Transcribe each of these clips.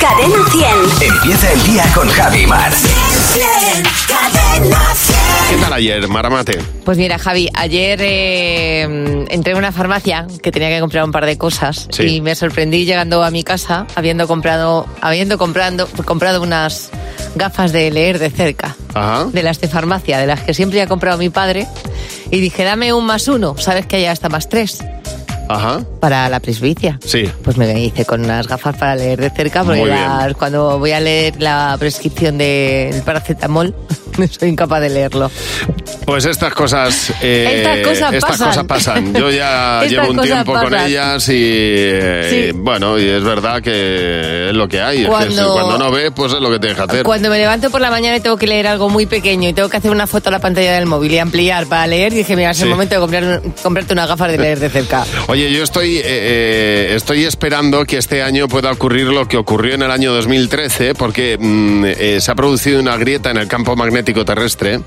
Cadena 100. Empieza el día con Javi Mar. Cadena 100. ¿Qué tal ayer, Maramate? Pues mira, Javi, ayer eh, entré en una farmacia que tenía que comprar un par de cosas Sí. y me sorprendí llegando a mi casa habiendo comprado, habiendo comprando, comprado unas gafas de leer de cerca, Ajá. de las de farmacia, de las que siempre ha comprado mi padre. Y dije, dame un más uno, sabes que hay hasta más tres Ajá. para la presbicia. Sí. Pues me hice con unas gafas para leer de cerca, porque las- cuando voy a leer la prescripción del paracetamol, soy incapaz de leerlo. Pues estas cosas. eh, Estas cosas estas pasan. cosas pasan. Yo ya Estas llevo un tiempo con ellas y. eh, Sí. bueno, y es verdad que es lo que hay. Es que Cuando- cuando no ves, pues es lo que te deja hacer. Cuando me levanto por la mañana y tengo que leer algo muy pequeño y tengo que hacer una foto a la pantalla del móvil y ampliar para leer, dije, mira, es Sí. el momento de comprar, comprarte unas gafas de leer de cerca. Oye, yo estoy, eh, eh, estoy esperando que este año pueda ocurrir lo que ocurrió en el año 2013, porque mm, eh, se ha producido una grieta en el campo magnético terrestre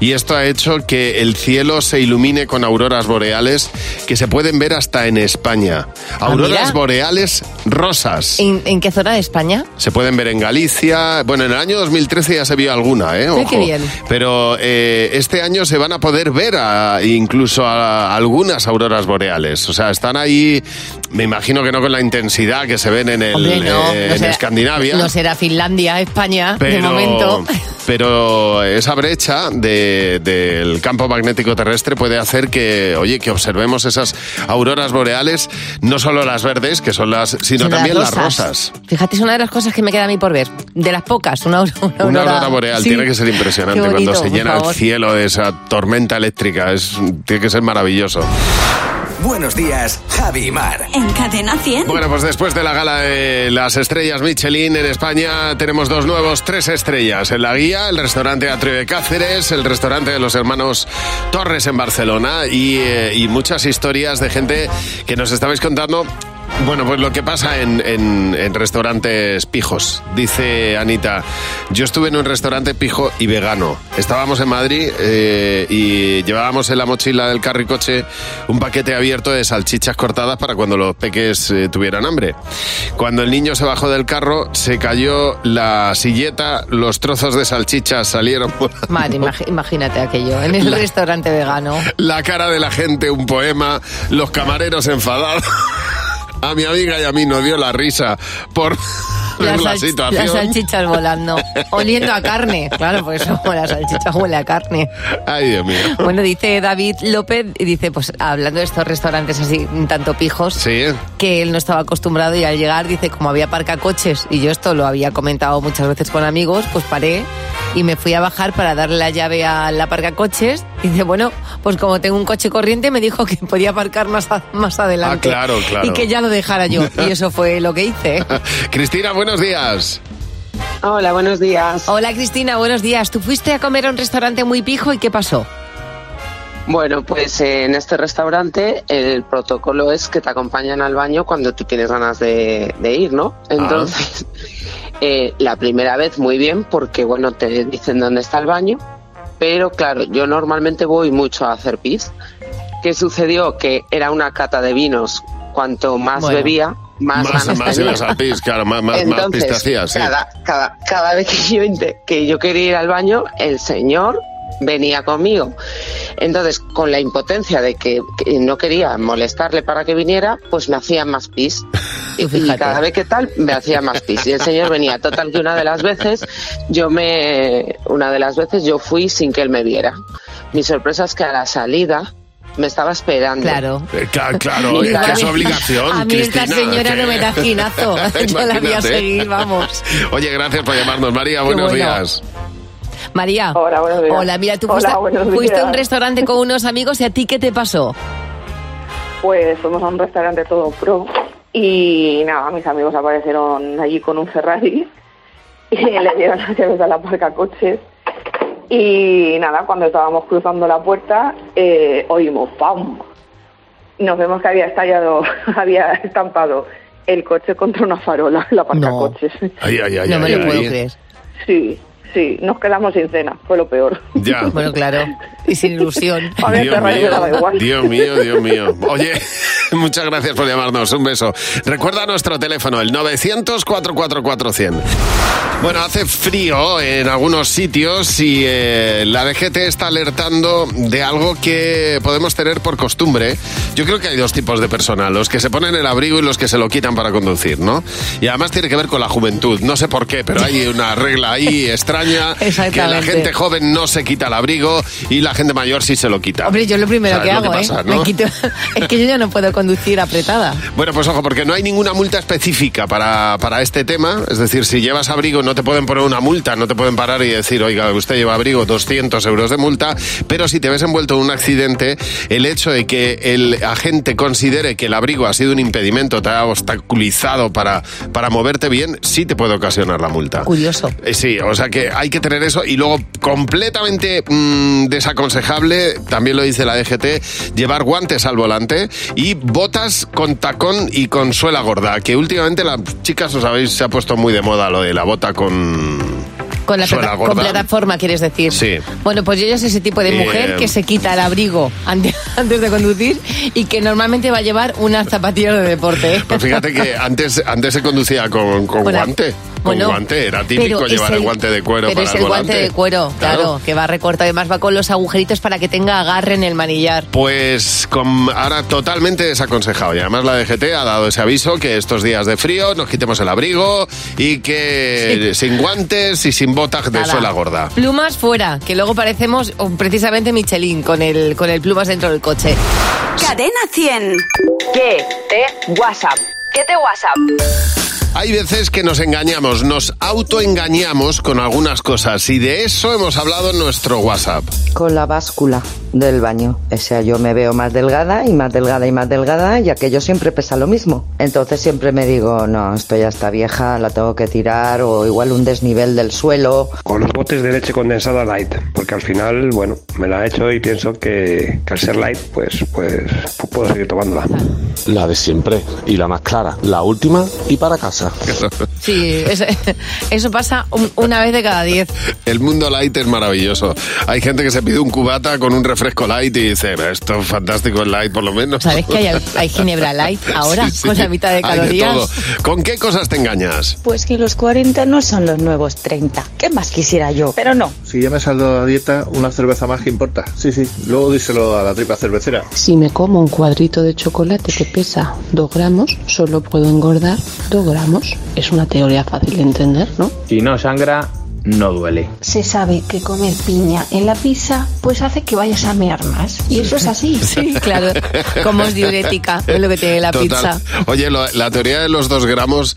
y esto ha hecho que el cielo se ilumine con auroras boreales que se pueden ver hasta en España. Auroras Ah, mira. boreales rosas. ¿En, en qué zona de España? Se pueden ver en Galicia. Bueno, en el año 2013 ya se vio alguna, ¿eh? Ojo. qué bien. Pero eh, este año se van a poder ver a- incluso a, algunas auroras boreales. O sea, están ahí, me imagino que no con la intensidad que se ven en, el, Hombre, no, eh, no en será- Escandinavia. No será Finlandia, España, de momento. pero esa brecha de- del campo magnético terrestre puede hacer que, oye, que observemos esas auroras boreales, no solo las verdes, que son las, sino también las rosas. Fíjate, es una de las cosas que me queda a mí por ver. De las pocas, una, aurora- Una aurora boreal Sí. tiene que ser impresionante bonito, cuando se llena el cielo de esa tormenta eléctrica. Es, tiene que ser maravilloso. Buenos días, Javi y Mar. En Cadena 100. Bueno, pues después de la gala de las estrellas Michelin en España, tenemos dos nuevos, tres estrellas. En la guía, el restaurante Atrio de Cáceres, el restaurante de los hermanos Torres en Barcelona y, eh, y muchas historias de gente que nos estabais contando. Bueno, pues lo que pasa en, en- en restaurantes pijos. Dice Anita, yo estuve en un restaurante pijo y vegano. Estábamos en Madrid eh, y llevábamos en la mochila del carricoche un paquete abierto de salchichas cortadas para cuando los peques eh, tuvieran hambre. Cuando el niño se bajó del carro, se cayó la silleta, los trozos de salchichas salieron por Madre, imagínate aquello, en el restaurante vegano. la cara de la gente, un poema, los camareros enfadados. A mi amiga y a mí nos dio la risa por ver la situación. las salchichas volando, oliendo a carne. Claro, por eso la salchicha huele a carne. Ay, Dios mío. Bueno, dice David López, y dice, pues hablando de estos restaurantes así, tanto pijos, Sí, que él no estaba acostumbrado y al llegar, dice, como había parcacoches, y yo esto lo había comentado muchas veces con amigos, pues paré y me fui a bajar para darle la llave a la parcacoches. Y dice, bueno, pues como tengo un coche corriente, me dijo que podía aparcar más, a- más adelante. Ah, claro, claro. Y que ya lo dejara yo. Y eso fue lo que hice. Cristina, buenos días. Hola, buenos días. Hola Cristina, buenos días. ¿Tú fuiste a comer a un restaurante muy pijo y qué pasó? Bueno, pues eh, en este restaurante el protocolo es que te acompañan al baño cuando tú tienes ganas de, de ir, ¿no? Entonces, eh, la primera vez muy bien porque, bueno, te dicen dónde está el baño, pero claro, yo normalmente voy mucho a hacer pis. ¿Qué sucedió? Que era una cata de vinos. Cuanto más Bueno. bebía, más, Más, ganas más tenía. ibas al pis, claro, más, más, más Entonces, pis te hacías, sí. cada, cada, cada vez que yo, que yo quería ir al baño, el señor venía conmigo. Entonces, con la impotencia de que, que no quería molestarle para que viniera, pues me hacía más pis. Y, y cada vez que tal, me hacía más pis. Y el señor venía. Total que una de las veces, yo me, una de las veces yo fui sin que él me viera. Mi sorpresa es que a la salida me estaba esperando. Claro. Eh, cla- claro, Digo, es que a es obligación, A mí esta Cristina, señora que- no me da esquinazo. Yo la voy a seguir, vamos. Oye, gracias por llamarnos, María. Buenos bueno. días. María. Hola, buenos días. Hola, mira, tú Hola, fuiste, a un restaurante con unos amigos y a ti qué te pasó. Pues fuimos a un restaurante todo pro y nada, mis amigos aparecieron allí con un Ferrari y le dieron las llaves a la parca coches y nada, cuando estábamos cruzando la puerta eh, oímos ¡pam! Nos vemos que había estallado, había estampado el coche contra una farola, la parca No. coches. Ay, ay, ay, no me ay, lo puedo ay. creer. Sí, Sí, nos quedamos sin cena, fue lo peor. Ya. Bueno, claro. Y sin ilusión. A ver, Dios te rayo, daba mío, igual. Dios mío, Dios mío. Oye, muchas gracias por llamarnos. Un beso. Recuerda nuestro teléfono, el 900-444-100. Bueno, hace frío en algunos sitios y eh, la DGT está alertando de algo que podemos tener por costumbre. Yo creo que hay dos tipos de personas, los que se ponen el abrigo y los que se lo quitan para conducir, ¿no? Y además tiene que ver con la juventud. No sé por qué, pero hay una regla ahí extraña que la gente joven no se quita el abrigo y la gente mayor sí se lo quita. Hombre, yo lo primero ¿Sabes que lo hago, pasa, ¿eh? no? Me quito... Es que yo ya no puedo conducir apretada. Bueno, pues ojo, porque no hay ninguna multa específica para, para este tema. Es decir, si llevas abrigo no te pueden poner una multa, no te pueden parar y decir, oiga, usted lleva abrigo 200 euros de multa, pero si te ves envuelto en un accidente, el hecho de que el agente considere que el abrigo ha sido un impedimento, te ha obstaculizado para, para moverte bien, sí te puede ocasionar la multa. Curioso. Eh, Sí, o sea que hay que tener eso y luego completamente mm, desaconsejable, también lo dice la DGT, llevar guantes al volante y botas con tacón y con suela gorda, que últimamente las chicas, os sabéis, se ha puesto muy de moda lo de la bota con... Con la plata- con plataforma, quieres decir. Sí. Bueno, pues yo ya soy ese tipo de Eh, mujer que se quita el abrigo ante- antes de conducir y que normalmente va a llevar unas zapatillas de deporte. Pues fíjate que antes, antes se conducía con, con Bueno, guante. Con bueno, guante, era típico pero llevar el, guante de cuero pero para es el el guante de cuero, claro, que va recortado. Además va con los agujeritos para que tenga agarre en el manillar. Pues con, ahora totalmente desaconsejado. Y además la DGT ha dado ese aviso que estos días de frío nos quitemos el abrigo y que sin guantes y sin botas de Nada. suela gorda. Plumas fuera, que luego parecemos oh, precisamente Michelin con el, con el plumas dentro del coche. Cadena 100. ¿Qué te WhatsApp? ¿Qué te WhatsApp? Hay veces que nos engañamos, nos autoengañamos con algunas cosas y de eso hemos hablado en nuestro WhatsApp. Con la báscula del baño. O sea, yo me veo más delgada y más delgada y más delgada y aquello siempre pesa lo mismo. Entonces siempre me digo, no, esto ya está vieja, la tengo que tirar o igual un desnivel del suelo. Con los botes de leche condensada light, porque al final, bueno, me la he hecho y pienso que, que al ser light, pues, pues puedo seguir tomándola. La de siempre y la más clara, la última y para casa. Sí, es- eso pasa un- una vez de cada diez. El mundo light es maravilloso. Hay gente que se pide un cubata con un refresco light y dice, esto es fantástico el light por lo menos. ¿Sabes que hay, hay ginebra light ahora Sí, sí. con la mitad de Hay calorías? todo. ¿Con qué cosas te engañas? Pues que los 40 no son los nuevos 30. ¿Qué más quisiera yo? Pero no. Si ya me saldo de la dieta, una cerveza más que importa. Sí, sí. Luego díselo a la tripa cervecera. Si me como un cuadrito de chocolate que pesa 2 gramos, solo puedo engordar 2 gramos. Es una teoría fácil de entender, ¿no? Si no sangra, no duele. Se sabe que comer piña en la pizza pues hace que vayas a mear más. Y eso es así. Sí, claro. Como es diurética, es lo que tiene la Total. pizza. Oye, lo- la teoría de los dos gramos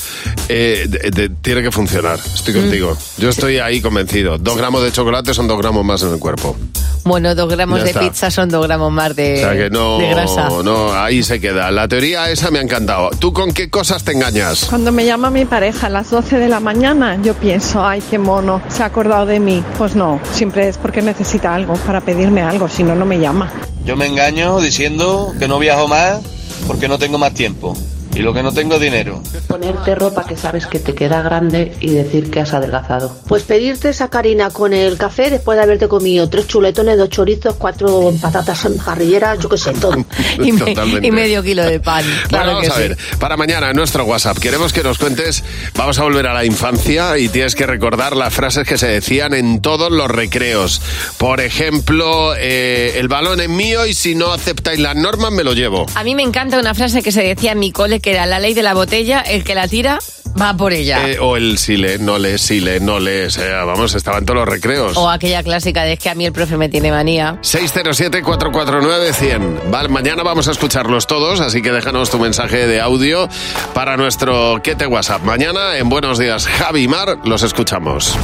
eh, de- de- tiene que funcionar. Estoy Mm. contigo. Yo estoy ahí convencido. Dos gramos de chocolate son dos gramos más en el cuerpo. Bueno, dos gramos Ya de está. pizza son dos gramos más de, O sea que no, de grasa. no, ahí se queda. La teoría esa me ha encantado. ¿Tú con qué cosas te engañas? Cuando me llama mi pareja a las 12 de la mañana, yo pienso, ay, qué mono, se ha acordado de mí. Pues no, siempre es porque necesita algo para pedirme algo, si no, no me llama. Yo me engaño diciendo que no viajo más porque no tengo más tiempo. Y lo que no tengo dinero. Ponerte ropa que sabes que te queda grande y decir que has adelgazado. Pues pedirte esa carina con el café después de haberte comido tres chuletones, dos chorizos, cuatro patatas parrilleras, yo qué sé, todo. Y, me- y medio kilo de pan. Bueno, Claro vamos que a sí. ver, para mañana en nuestro WhatsApp queremos que nos cuentes, vamos a volver a la infancia y tienes que recordar las frases que se decían en todos los recreos. Por ejemplo, eh, el balón es mío y si no aceptáis las normas me lo llevo. A mí me encanta una frase que se decía en mi cole, que era la ley de la botella, el que la tira va por ella. Eh, o el si le, no le, si le, no le, o sea, vamos, estaba en todos los recreos. O aquella clásica de es que a mí el profe me tiene manía. 607-449-100. Vale, mañana vamos a escucharlos todos, así que déjanos tu mensaje de audio para nuestro ¿Qué te WhatsApp? Mañana en Buenos Días Javi y Mar los escuchamos.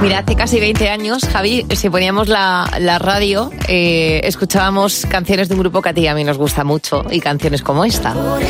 Mira, hace casi 20 años, Javi, si poníamos la, la radio, eh, escuchábamos canciones de un grupo que a ti y a mí nos gusta mucho y canciones como esta. Bueno,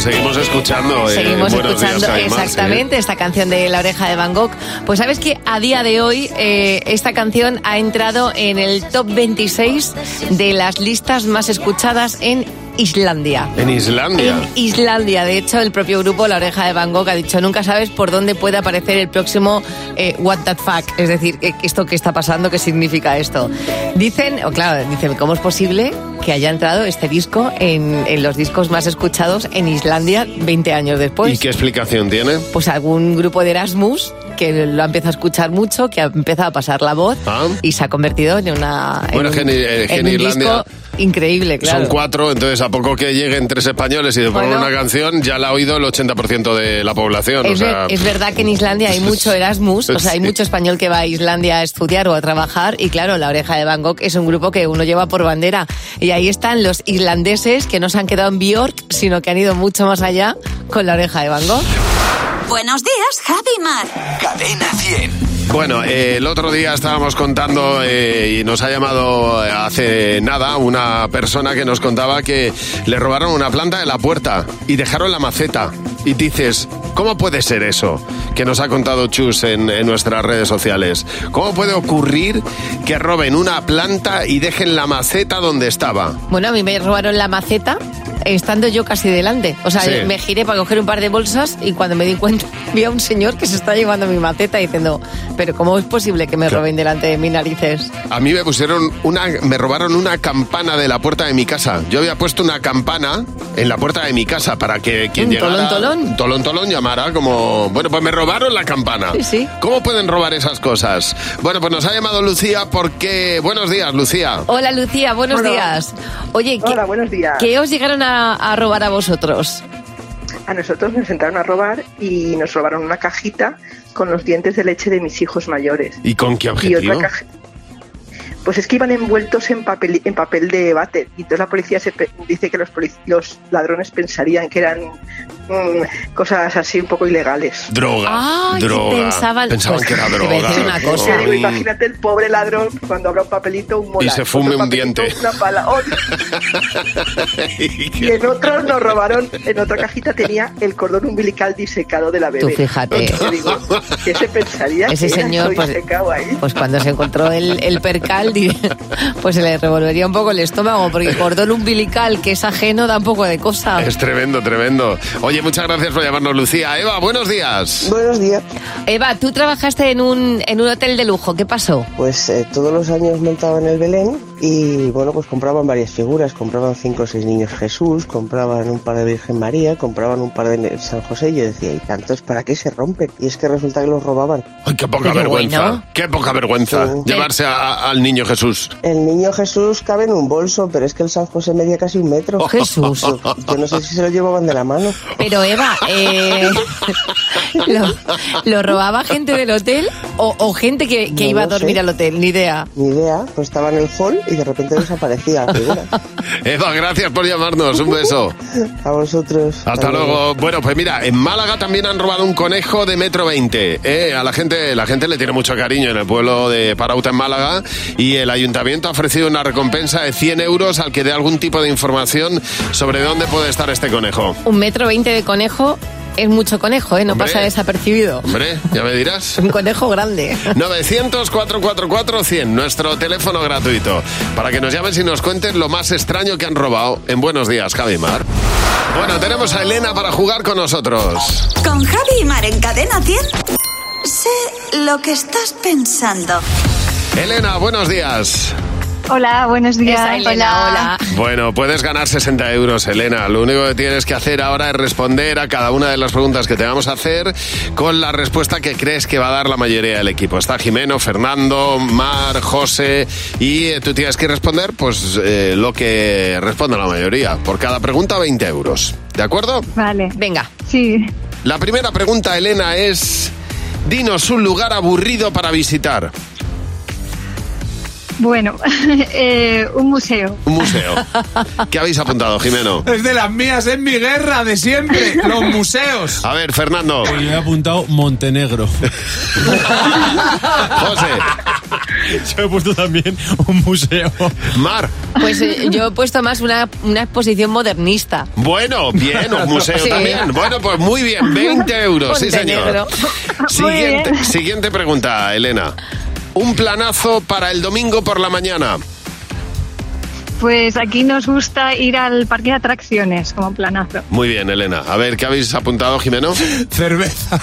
seguimos escuchando. eh, Seguimos Días, escuchando Mar, exactamente esta canción de La oreja de Van Gogh. Pues sabes que a día de hoy eh, esta canción ha entrado en el top 26 de las listas más escuchadas en Islandia. En Islandia. En Islandia, de hecho, el propio grupo La Oreja de Van Gogh ha dicho, nunca sabes por dónde puede aparecer el próximo eh, What That Fuck, es decir, esto que está pasando, qué significa esto. Dicen, o claro, dicen, ¿cómo es posible que haya entrado este disco en, en los discos más escuchados en Islandia 20 años después? ¿Y qué explicación tiene? Pues algún grupo de Erasmus que lo ha empezado a escuchar mucho, que ha empezado a pasar la voz Ah. y se ha convertido en una en Bueno, un- que en- eh, que en en un Irlandia disco increíble, claro. Son cuatro, entonces a poco que lleguen tres españoles y de poner Bueno. una canción, ya la ha oído el 80% de la población. Es, o sea, es verdad que en Islandia hay mucho Erasmus, o sea, hay mucho español que va a Islandia a estudiar o a trabajar y claro, La Oreja de Van Gogh es un grupo que uno lleva por bandera y ahí están los islandeses que no se han quedado en Bjork, sino que han ido mucho más allá con La Oreja de Van Gogh. Buenos días, Javi Mar. Cadena 100. Bueno, eh, el otro día estábamos contando eh, y nos ha llamado eh, hace nada una persona que nos contaba que le robaron una planta de la puerta y dejaron la maceta. Y dices, ¿cómo puede ser eso? Que nos ha contado Chus en, en nuestras redes sociales. ¿Cómo puede ocurrir que roben una planta y dejen la maceta donde estaba? Bueno, a mí me robaron la maceta estando yo casi delante. O sea, Sí. me giré para coger un par de bolsas y cuando me di cuenta vi a un señor que se está llevando mi maceta diciendo, pero ¿cómo es posible que me roben delante de mis narices? A mí me pusieron una, me robaron una campana de la puerta de mi casa. Yo había puesto una campana en la puerta de mi casa para que quien Un llegara, tolón, tolón. tolón, tolón, llamara como, bueno, pues me robaron la campana. Sí, sí. ¿Cómo pueden robar esas cosas? Bueno, pues nos ha llamado Lucía porque, buenos días, Lucía. Hola Lucía, buenos Hola. días. Oye, ¿qué, Hola, buenos días. ¿qué os llegaron a, a robar a vosotros? A nosotros nos entraron a robar y nos robaron una cajita con los dientes de leche de mis hijos mayores. ¿Y con qué Y objetivo? otra caja. Pues es que iban envueltos en papel, en papel de váter. Y entonces la policía se pe- dice que los, polic- los ladrones pensarían que eran cosas así un poco ilegales. Droga, Ah, que droga. pensaban- Pensaban pues, que era droga. una cosa. Digo, imagínate el pobre ladrón cuando abra un papelito, un molar. se fume un diente. Una pala. Oh, y en otro nos robaron, en otra cajita tenía el cordón umbilical disecado de la bebé. Tú fíjate. Digo, ¿qué se pensaría Ese que señor, pues, disecado ahí? Pues cuando se encontró el, el percal, pues se le revolvería un poco el estómago, porque cordón umbilical, que es ajeno, da un poco de cosa. Es tremendo, tremendo. Oye, muchas gracias por llamarnos, Lucía. Eva, buenos días. Buenos días. Eva, tú trabajaste en un, en un hotel de lujo, ¿qué pasó? Pues eh, todos los años montaban el Belén y bueno, pues compraban varias figuras, compraban cinco o seis niños Jesús, compraban un par de Virgen María, compraban un par de San José y yo decía, ¿y tantos para qué se rompen? Y es que resulta que los robaban. Ay, qué poca Pero vergüenza. bueno. Qué poca vergüenza Sí. llevarse a- al niño Jesús. El niño Jesús cabe en un bolso, pero es que el San José medía casi un metro. Jesús. Yo, yo no sé si se lo llevaban de la mano. Pero Eva, eh, ¿lo, lo robaba gente del hotel o, o gente que, que No iba a dormir sé. al hotel? Ni idea. Ni idea, pues estaba en el hall y de repente desaparecía la figura. Eva, gracias por llamarnos. Un beso. A vosotros. Hasta luego. Bueno, pues mira, en Málaga también han robado un conejo de metro veinte. ¿eh? A la gente, la gente le tiene mucho cariño en el pueblo de Parauta en Málaga y el ayuntamiento ha ofrecido una recompensa de 100 euros al que dé algún tipo de información sobre dónde puede estar este conejo. Un metro veinte de conejo es mucho conejo, ¿eh? No Hombre. pasa desapercibido. Hombre, ya me dirás. Un conejo grande. 900-444-100, nuestro teléfono gratuito, para que nos llamen y nos cuenten lo más extraño que han robado en Buenos Días, Javi Mar. Bueno, tenemos a Elena para jugar con nosotros. Con Javi y Mar en Cadena 100. Sé lo que estás pensando. Elena, buenos días. Hola, buenos días. Esa Elena, hola. Bueno, puedes ganar 60 euros, Elena. Lo único que tienes que hacer ahora es responder a cada una de las preguntas que te vamos a hacer con la respuesta que crees que va a dar la mayoría del equipo. Está Jimeno, Fernando, Mar, José y eh, tú tienes que responder pues eh, lo que responda la mayoría. Por cada pregunta 20 euros. ¿De acuerdo? Vale. Venga. Sí. La primera pregunta, Elena, es... Dinos un lugar aburrido para visitar. Bueno, eh, un museo. Un museo. ¿Qué habéis apuntado, Jimeno? Es de las mías, es mi guerra de siempre, los museos. A ver, Fernando. Yo he apuntado Montenegro. José. Yo he puesto también un museo. Mar. Pues eh, yo he puesto más una, una exposición modernista. Bueno, bien, un museo Sí. también. Bueno, pues muy bien, 20 euros, sí Montenegro. señor. Siguiente, siguiente pregunta, Elena. Un planazo para el domingo por la mañana. Pues aquí nos gusta ir al parque de atracciones como planazo. Muy bien, Elena. A ver, ¿qué habéis apuntado, Jimeno? Cerveza.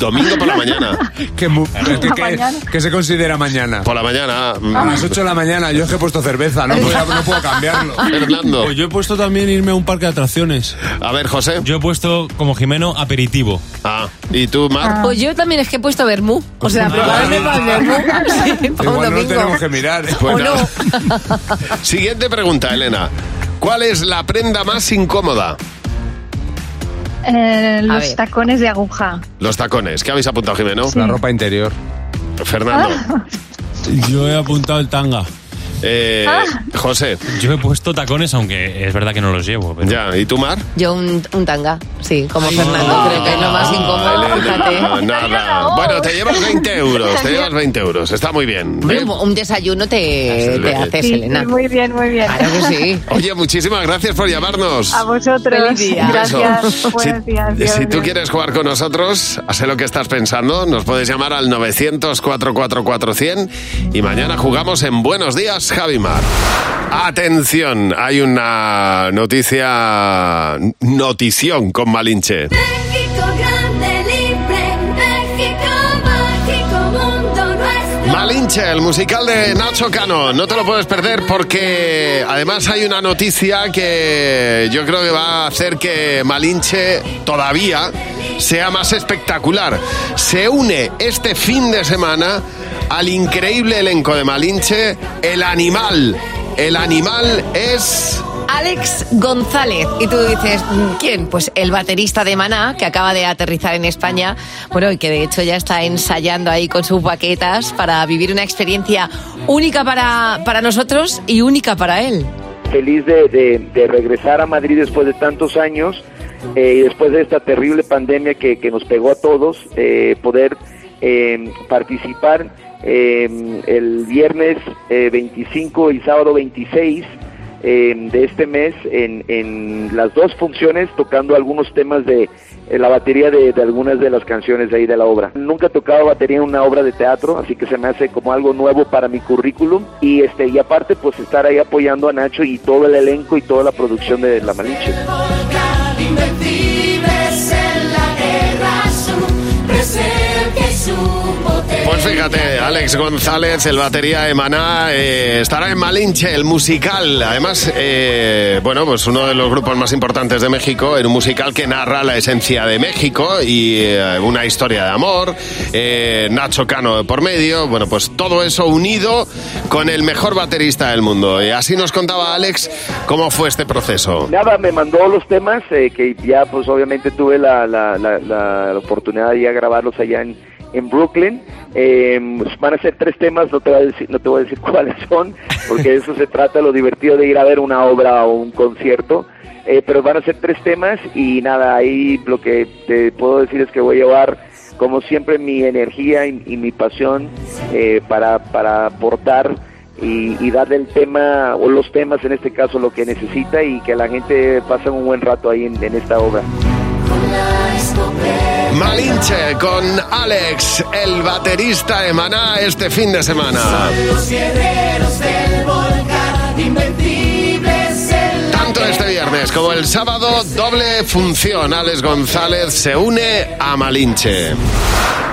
Domingo por la mañana. ¿Qué, mu- ¿qué- qué- qué se considera mañana? Por la mañana. mm, A las 8 de la mañana, yo es que he puesto cerveza, no puedo, no puedo cambiarlo. Fernando. Pues yo he puesto también irme a un parque de atracciones. A ver, José. Yo he puesto como Jimeno aperitivo. Ah, ¿y tú, Mar? Pues yo también es que he puesto vermú. O sea, prepararme para el vermú. Sí, para un Igual no domingo. tenemos que mirar. ¿eh? Pues nada. Siguiente pregunta, Elena. ¿Cuál es la prenda más incómoda? Eh, los ver. tacones de aguja. Los tacones. ¿Qué habéis apuntado, Jimeno? La ropa interior. Fernando. Yo he apuntado el tanga. Eh, José. Yo he puesto tacones, aunque es verdad que no los llevo. Pero... Ya, ¿y tú, Mar? Yo un, un tanga, sí, como Fernando, creo que es lo más incómodo, Elena, fíjate. nada. Bueno, te llevas 20 euros, te llevas 20 euros. Está muy bien. ¿eh? un desayuno te, te haces, Sí, Elena. muy bien, muy bien. Claro que sí. Oye, muchísimas gracias por llamarnos. A vosotros. Feliz día. Gracias. Si, Buenos días. Dios, si tú Dios. quieres jugar con nosotros, sé lo que estás pensando, nos puedes llamar al 900-444-100 y mañana jugamos en Buenos Días, Javimar. Atención, hay una noticia, notición con Malinche. México grande, libre, México mágico, mundo nuestro. Malinche, el musical de Nacho Cano. No te lo puedes perder porque además hay una noticia que yo creo que va a hacer que Malinche todavía sea más espectacular. Se une este fin de semana al increíble elenco de Malinche, El Animal. El Animal es... Alex González. Y tú dices, ¿quién? Pues el baterista de Maná, que acaba de aterrizar en España, bueno, y que de hecho ya está ensayando ahí con sus baquetas para vivir una experiencia única para, para nosotros y única para él. feliz de, de- de regresar a Madrid después de tantos años eh, y después de esta terrible pandemia que, que nos pegó a todos, eh, poder eh, participar eh, el viernes eh, 25 y sábado 26 eh, de este mes en, en las dos funciones tocando algunos temas de eh, la batería de, de algunas de las canciones de ahí de la obra. Nunca he tocado batería en una obra de teatro, así que se me hace como algo nuevo para mi currículum y este y aparte pues estar ahí apoyando a Nacho y todo el elenco y toda la producción de La Malinche. Pues fíjate, Alex González, el batería de Maná, eh, estará en Malinche, el musical. Además, eh, bueno, pues uno de los grupos más importantes de México, en un musical que narra la esencia de México y eh, una historia de amor, eh, Nacho Cano por medio, bueno, pues todo eso unido con el mejor baterista del mundo. Y así nos contaba Alex cómo fue este proceso. Nada, me mandó los temas que ya pues obviamente tuve la, oportunidad de grabarlos allá en, en Brooklyn. Eh, van a ser tres temas, no te, voy a decir, no te voy a decir cuáles son, porque de eso se trata, lo divertido de ir a ver una obra o un concierto. Eh, pero van a ser tres temas y nada, ahí lo que te puedo decir es que voy a llevar como siempre mi energía y, mi pasión eh, para, para aportar y, y darle el tema o los temas en este caso lo que necesita y que la gente pase un buen rato ahí en esta obra. Malinche con Alex, el baterista de Maná, este fin de semana. Los guerreros del volcán, invencibles en la Tanto este viernes como el sábado, doble función. Alex González se une a Malinche.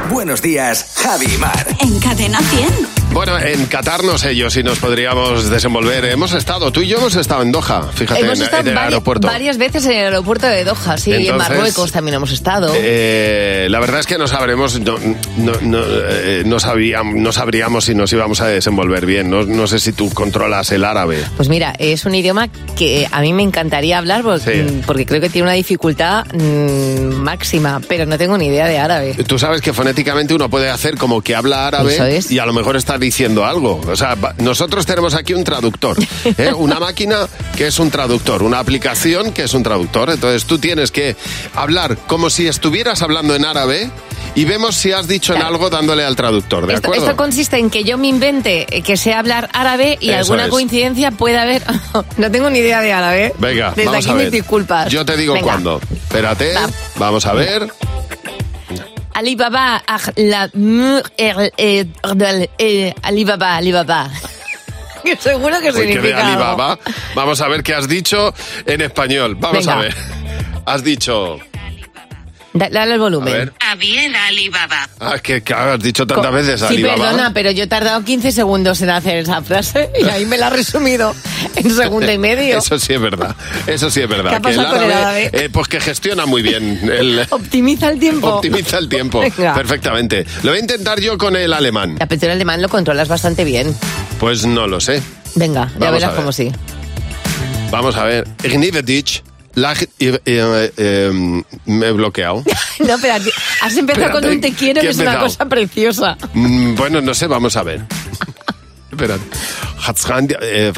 Buenos días, Javi y Mar. En Cadena 100. Bueno, en Qatar no sé yo si nos podríamos desenvolver. Hemos estado, tú y yo hemos estado en Doha, fíjate, hemos en, estado en el vari- aeropuerto. varias veces en el aeropuerto de Doha, sí, y en Marruecos también hemos estado. Eh, la verdad es que no sabremos, no, no, no, eh, no sabíamos, no sabríamos si nos íbamos a desenvolver bien. No, no sé si tú controlas el árabe. Pues mira, es un idioma que a mí me encantaría hablar porque, Sí. porque creo que tiene una dificultad mm, máxima, pero no tengo ni idea de árabe. Tú sabes que fonéticamente uno puede hacer como que habla árabe es. y a lo mejor está diciendo algo. O sea, nosotros tenemos aquí un traductor, ¿eh? una máquina que es un traductor, una aplicación que es un traductor. Entonces tú tienes que hablar como si estuvieras hablando en árabe y vemos si has dicho en algo dándole al traductor, ¿de Esto, acuerdo? esto consiste en que yo me invente que sé hablar árabe y Eso alguna es. coincidencia puede haber. no tengo ni idea de árabe. Venga, Desde vamos aquí a ver. mis disculpas. Yo te digo Venga. cuándo. Espérate, Va. vamos a ver. Alibaba, ah, la, er, eh, Alibaba, Alibaba. que seguro que que de significa algo. Alibaba. Vamos a ver qué has dicho en español. Vamos Venga. a ver. Has dicho. Da- Dale el volumen. A ver. Javier Alibaba. Ah, que, que has dicho tantas veces Sí, Alibaba. perdona, pero yo he tardado 15 segundos en hacer esa frase y ahí me la ha resumido en segundo y medio. Eso sí es verdad. Eso sí es verdad. ¿Qué ha que pasado con el árabe? eh, pues que gestiona muy bien. El, Optimiza el tiempo. optimiza el tiempo. Venga. Perfectamente. Lo voy a intentar yo con el alemán. La pintura alemán lo controlas bastante bien. Pues no lo sé. Venga, ya Vamos a verás ver. cómo sí. Vamos a ver. Ignivetich. La, eh, eh, eh, me he bloqueado. No, pero has empezado Espérate, con un te quiero ¿qué que es una cosa preciosa. Mm, Bueno, no sé, vamos a ver. Hatsran, eh.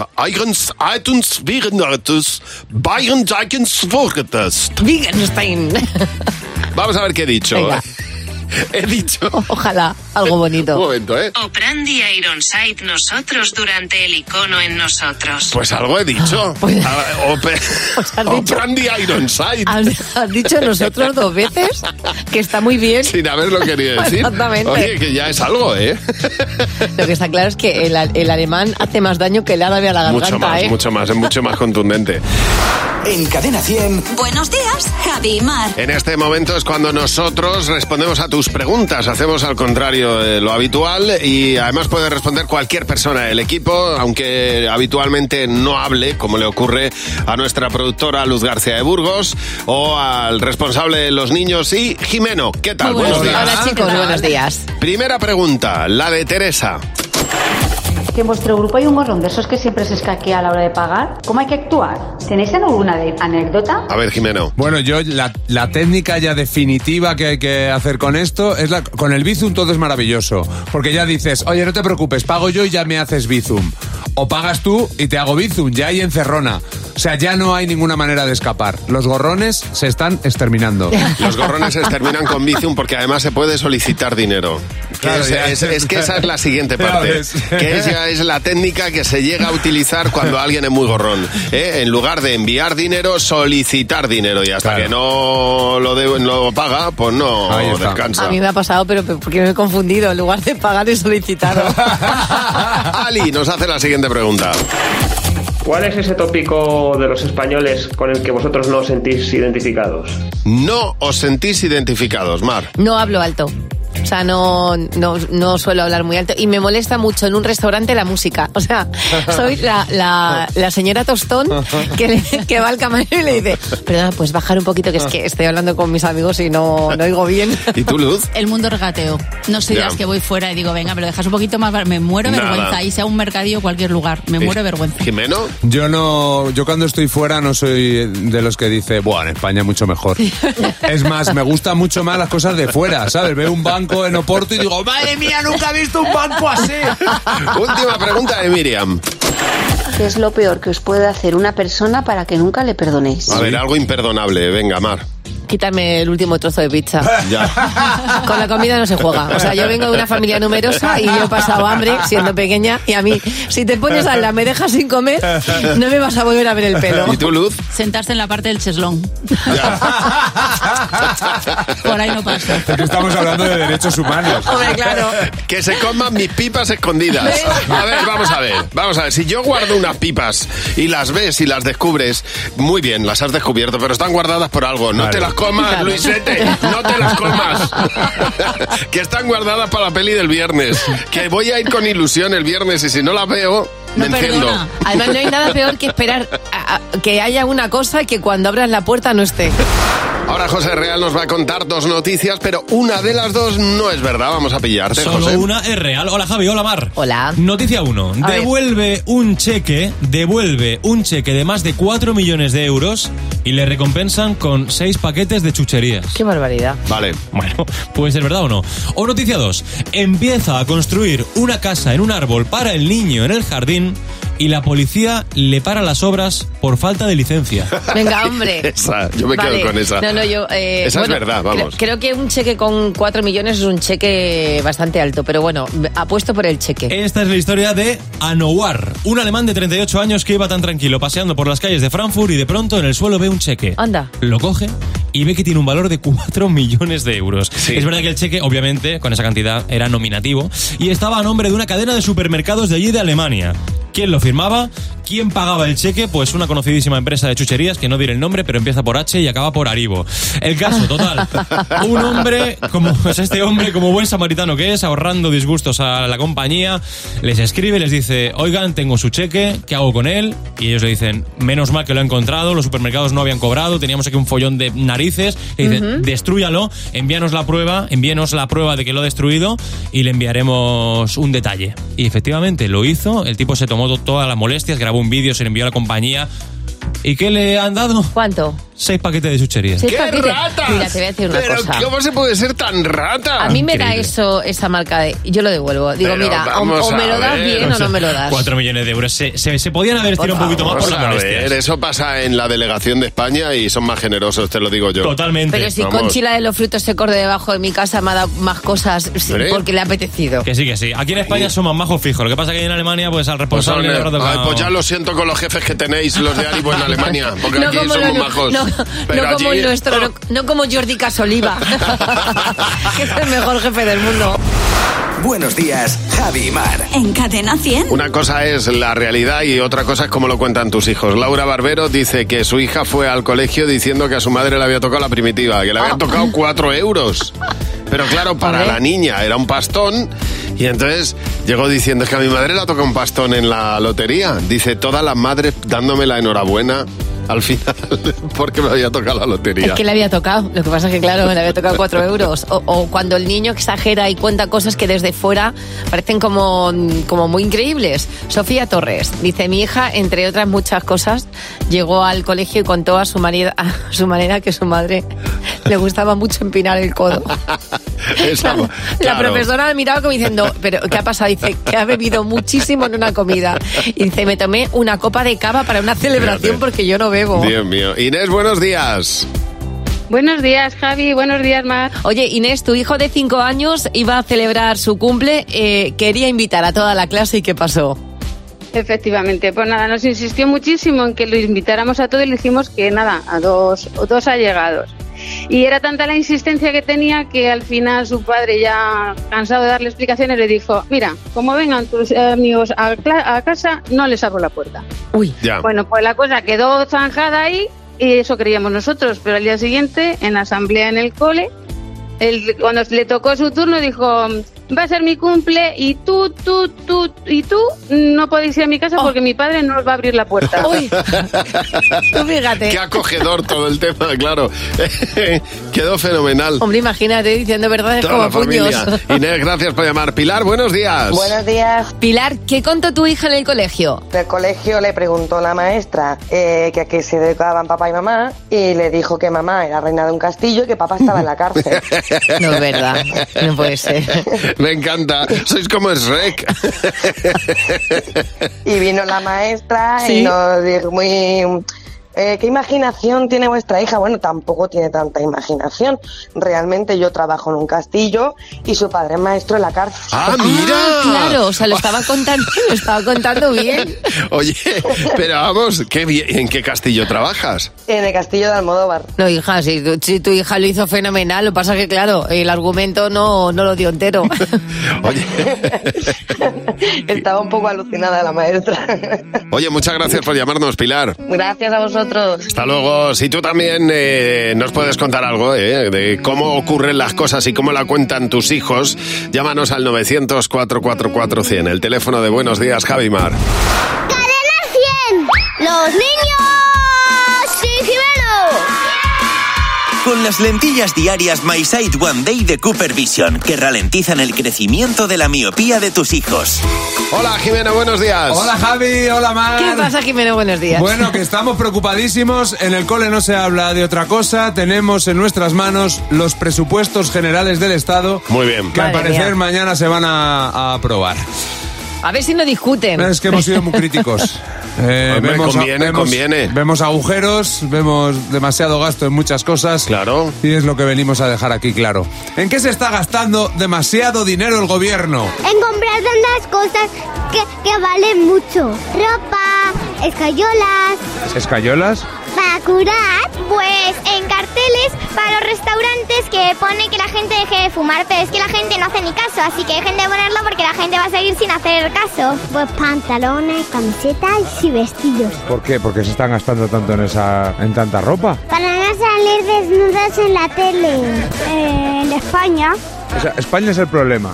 Vamos a ver qué he dicho. Venga. He dicho. Ojalá, algo Un bonito. momento, ¿eh? Oprandi Ironside nosotros durante el icono en nosotros. Pues algo he dicho. Pues- Ah, Ope- Operandi Ironside. Has, has dicho nosotros dos veces que está muy bien. Sin haberlo querido decir. Exactamente. Oye, que ya es algo, ¿eh? Lo que está claro es que el, el alemán hace más daño que el árabe a la garganta, Mucho más, ¿eh? mucho más, es mucho más contundente. En Cadena 100. Buenos días, Javi Mar. En este momento es cuando nosotros respondemos a tus preguntas. Hacemos al contrario de lo habitual y además puede responder cualquier persona del equipo, aunque habitualmente no hable, como le ocurre a nuestra productora Luz García de Burgos o al responsable de los niños y Jimeno. ¿Qué tal? Muy buenos Buenos días. días. Hola chicos, buenos días. Primera pregunta, la de Teresa. Que en vuestro grupo hay un gorrón de esos que siempre se escaquea a la hora de pagar. ¿Cómo hay que actuar? ¿Tenéis alguna de- anécdota? A ver, Jimeno. Bueno, yo la, la técnica ya definitiva que hay que hacer con esto es la, con el Bizum todo es maravilloso. Porque ya dices, oye, no te preocupes, pago yo y ya me haces Bizum. O pagas tú y te hago Bizum, ya hay encerrona. O sea, ya no hay ninguna manera de escapar. Los gorrones se están exterminando. Los gorrones se terminan con Bizum porque además se puede solicitar dinero. Claro, es, ya. es- es que esa es la siguiente parte. ves. Que es, ya es la técnica que se llega a utilizar cuando alguien es muy gorrón. ¿eh? En lugar de enviar dinero, solicitar dinero. Y hasta que no lo, de- lo paga, pues no Ahí está. descansa. A mí me ha pasado, pero porque me he confundido. En lugar de pagar, he solicitado. Ali nos hace la siguiente pregunta. ¿Cuál es ese tópico de los españoles con el que vosotros no os sentís identificados? No os sentís identificados, Mar. No hablo alto. O sea, no, no, no suelo hablar muy alto. Y me molesta mucho en un restaurante la música. O sea, soy la, la, la señora Tostón que, le- que va al camarero y le dice, perdona, pues bajar un poquito, que es que estoy hablando con mis amigos y no, no oigo bien. ¿Y tú, Luz? El mundo regateo. No soy de las que voy fuera y digo, venga, me lo dejas un poquito más. Me muero Nada. vergüenza. Y sea un mercadillo o cualquier lugar. Me muero de vergüenza. ¿Jimeno? Yo no, yo cuando estoy fuera no soy de los que dice, Buah, en España mucho mejor. Es más, me gustan mucho más las cosas de fuera, ¿sabes? Veo un banco en Oporto y digo, madre mía, nunca he visto un banco así. Última pregunta de Miriam. ¿Qué es lo peor que os puede hacer una persona para que nunca le perdonéis? A ver, algo imperdonable. Venga, Mar. Quítame el último trozo de pizza. Ya. Con la comida no se juega. O sea, yo vengo de una familia numerosa y yo he pasado hambre siendo pequeña. Y a mí, si te pones a la me dejas sin comer, no me vas a volver a ver el pelo. ¿Y tú, Luz? Sentarse en la parte del cheslón. Por ahí no pasa. Es que estamos hablando de derechos humanos. Hombre, claro. Que se coman mis pipas escondidas. A ver, vamos a ver, vamos a ver. Si yo guardo unas pipas y las ves y las descubres, muy bien, las has descubierto, pero están guardadas por algo. No Claro. te las comas, Claro. Luisete, no te las comas. que están guardadas para la peli del viernes. Que voy a ir con ilusión el viernes y si no las veo, me No perdona. Además, no hay nada peor que esperar a- a- que haya una cosa y que cuando abras la puerta no esté. Ahora José Real nos va a contar dos noticias, pero una de las dos no es verdad. Vamos a pillarte, Solo José. una es real. Hola Javi, hola Mar. Hola. Noticia 1. A ver. Devuelve un cheque, devuelve un cheque de más de 4 millones de euros y le recompensan con 6 paquetes de chucherías. Qué barbaridad. Vale. Bueno, puede ser verdad o no. O noticia 2. Empieza a construir una casa en un árbol para el niño en el jardín y la policía le para las obras por falta de licencia. Venga, hombre. Esa, yo me Vale. quedo con esa. No, no, yo. eh, Esa es verdad, creo- vamos. Creo, que un cheque con 4 millones es un cheque bastante alto, pero bueno, apuesto por el cheque. Esta es la historia de Anouar, un alemán de 38 años que iba tan tranquilo paseando por las calles de Frankfurt y de pronto en el suelo ve un cheque. Anda. Lo coge y ve que tiene un valor de 4 millones de euros. Es verdad que el cheque, obviamente, con esa cantidad era nominativo y estaba a nombre de una cadena de supermercados de allí de Alemania. quién lo firmaba, quién pagaba el cheque, pues una conocidísima empresa de chucherías, que no diré el nombre, pero empieza por H y acaba por Aribo. El caso, total, un hombre, como es este hombre, como buen samaritano que es, ahorrando disgustos a la compañía, les escribe, les dice, oigan, tengo su cheque, ¿qué hago con él? Y ellos le dicen, menos mal que lo he encontrado, los supermercados no habían cobrado, teníamos aquí un follón de narices, y Ujú. destrúyalo, envíanos la prueba, envíanos la prueba de que lo ha destruido y le enviaremos un detalle. Y efectivamente lo hizo, el tipo se tomó to- todas las molestias, grabó un vídeo, se lo envió a la compañía. ¿Y qué le han dado? ¿Cuánto? Seis paquetes de chucherías. Seis paquetes. Mira, te voy a decir una Pero cosa. ¿cómo se puede ser tan rata? A mí me da eso, esa marca de. Yo lo devuelvo. Digo, Pero mira, o, vamos o me a lo das ver. bien o no me lo das. Cuatro millones de euros. Se, se- se podían haber estirado un poquito más por las a molestias. ver, eso pasa en la delegación de España y son más generosos, te lo digo yo. Totalmente. Pero si Vamos. Conchila de los frutos secos de debajo de mi casa me ha dado más cosas sí, porque le ha apetecido. Que sí, que sí. Aquí en España somos majos fijos. Lo que pasa que en Alemania, pues al Pues, responsable son, le habrá ay, tocado- pues ya lo siento con los jefes que tenéis, los de Aribo en Alemania, porque aquí somos majos. no, Pero no como allí- el nuestro, no, no como Jordi Casoliva, que es el mejor jefe del mundo. Buenos días, Javi y Mar. En Cadena 100. Una cosa es la realidad y otra cosa es cómo lo cuentan tus hijos. Laura Barbero dice que su hija fue al colegio diciendo que a su madre le había tocado la primitiva, que le habían tocado cuatro euros. Pero claro, para la niña era un pastón y entonces llegó diciendo es que a mi madre le ha tocado un pastón en la lotería. Dice todas las madres dándome la enhorabuena al final porque me había tocado la lotería. Es que le había tocado. Lo que pasa es que, claro, le había tocado cuatro euros. O, o cuando el niño exagera y cuenta cosas que desde fuera parecen como, como muy increíbles. Sofía Torres dice: Mi hija, entre otras muchas cosas, llegó al colegio y contó a su, manera, a su manera que su madre le gustaba mucho empinar el codo. La claro. profesora me miraba como diciendo, ¿pero qué ha pasado? Dice que ha bebido muchísimo en una comida. Y dice, me tomé una copa de cava para una celebración Fíjate. porque yo no bebo. Dios mío. Inés, buenos días. Buenos días, Javi. Buenos días, Mar. Oye, Inés, tu hijo de cinco años iba a celebrar su cumple, eh, quería invitar a toda la clase y ¿qué pasó? Efectivamente, pues nada, nos insistió muchísimo en que lo invitáramos a todos y le dijimos que nada, a dos, dos allegados. Y era tanta la insistencia que tenía que al final su padre, ya cansado de darle explicaciones, le dijo, mira, como vengan tus amigos a, cla- a casa, no les abro la puerta. Uy. Ya. Bueno, pues la cosa quedó zanjada ahí y eso creíamos nosotros, pero al día siguiente, en la asamblea en el cole, él, cuando le tocó su turno, dijo, va a ser mi cumple y tú, tú, tú y tú no podéis ir a mi casa porque mi padre no os va a abrir la puerta. Uy, tú fíjate. Qué acogedor todo el tema, claro. Quedó fenomenal. Hombre, imagínate diciendo verdades Toda como la familia. puños. Inés, gracias por llamar. Pilar, buenos días. Buenos días. Pilar, ¿qué contó tu hija en el colegio? Del colegio le preguntó la maestra eh, que a qué se dedicaban papá y mamá y le dijo que mamá era reina de un castillo y que papá estaba en la cárcel. No es verdad, no puede ser. Me encanta. Sois como Shrek. Y vino la maestra Sí. y nos dijo muy... eh, ¿Qué imaginación tiene vuestra hija? Bueno, tampoco tiene tanta imaginación. Realmente yo trabajo en un castillo y su padre es maestro en la cárcel. ¡Ah, mira! Claro, o sea, lo estaba contando, lo estaba contando bien. Oye, pero vamos, qué ¿en qué castillo trabajas? En el castillo de Almodóvar. No, hija, si tu, si tu hija lo hizo fenomenal, lo que pasa es que, claro, el argumento no, no lo dio entero. Estaba un poco alucinada la maestra. Oye, muchas gracias por llamarnos, Pilar. Gracias a vosotros. Hasta luego. Si tú también eh, nos puedes contar algo eh, de cómo ocurren las cosas y cómo la cuentan tus hijos, llámanos al 900-444-100, el teléfono de Buenos Días, Javimar. ¡Cadena 100! ¡Los niños! Con las lentillas diarias My Sight One Day de Cooper Vision, que ralentizan el crecimiento de la miopía de tus hijos. Hola, Jimena, buenos días. Hola Javi, hola Mar. ¿Qué pasa, Jimeno? Buenos días. Bueno, que estamos preocupadísimos. En el cole no se habla de otra cosa. Tenemos en nuestras manos los presupuestos generales del Estado. Muy bien. Que al parecer mía. mañana se van a, a aprobar. A ver si no discuten. Es que hemos sido muy críticos. Eh, Hombre, vemos, conviene, vemos- conviene. Vemos agujeros, vemos demasiado gasto en muchas cosas. Claro. Y es lo que venimos a dejar aquí claro. ¿En qué se está gastando demasiado dinero el gobierno? En comprar tantas cosas que, que valen mucho. Ropa, escayolas, ¿Escayolas? Para curar, pues en carteles para los restaurantes que pone que la gente deje de fumar, pero es que la gente no hace ni caso, así que dejen de ponerlo porque la gente va a seguir sin hacer caso. Pues pantalones, camisetas y vestidos. ¿Por qué? Porque se están gastando tanto en esa en tanta ropa. Para no salir desnudos en la tele. en España, O sea, España es el problema.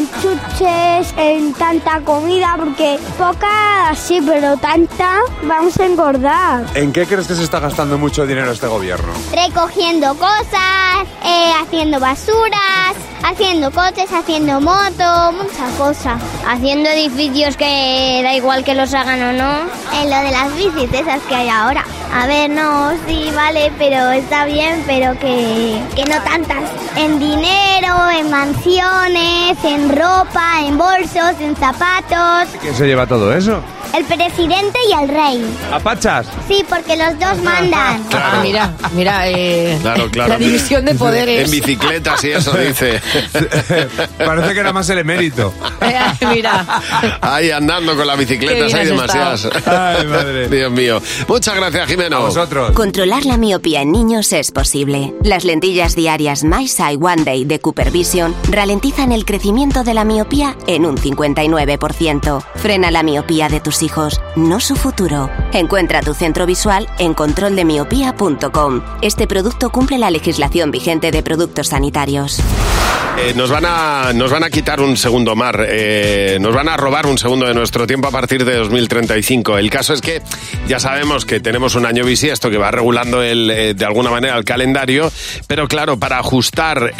En chuches, en tanta comida, porque poca sí, pero tanta vamos a engordar. ¿En qué crees que se está gastando mucho dinero este gobierno? recogiendo cosas, eh, haciendo basuras, haciendo coches, haciendo moto, muchas cosas. Haciendo edificios que da igual que los hagan o no. En lo de las bicis esas que hay ahora. A ver, no, sí, vale, pero está bien, pero que, que no tantas. En dinero, en mansiones, en ropa, en bolsos, en zapatos. ¿Quién se lleva todo eso? El presidente y el rey. ¿Apachas? Sí, porque los dos mandan. Ah, mira, mira, eh, Claro, claro. la división de poderes. En bicicletas y eso dice. Parece que era más el emérito. mira. Ahí andando con las bicicletas, hay demasiadas. Ay, madre. Dios mío. Muchas gracias, Jimeno. A vosotros. Controlar la miopía en niños es posible. Las lentillas diarias My Sight One Day de Cooper Vision ralentizan el crecimiento de la miopía en un 59%. Frena la miopía de tus hijos, no su futuro. Encuentra tu centro visual en controldemiopía.com. Este producto cumple la legislación vigente de productos sanitarios. Eh, nos, van a, nos van a quitar un segundo mar, eh, nos van a robar un segundo de nuestro tiempo a partir de 2035. El caso es que ya sabemos que tenemos un año bisiesto que va regulando el, eh, de alguna manera el calendario, pero claro, para ajustar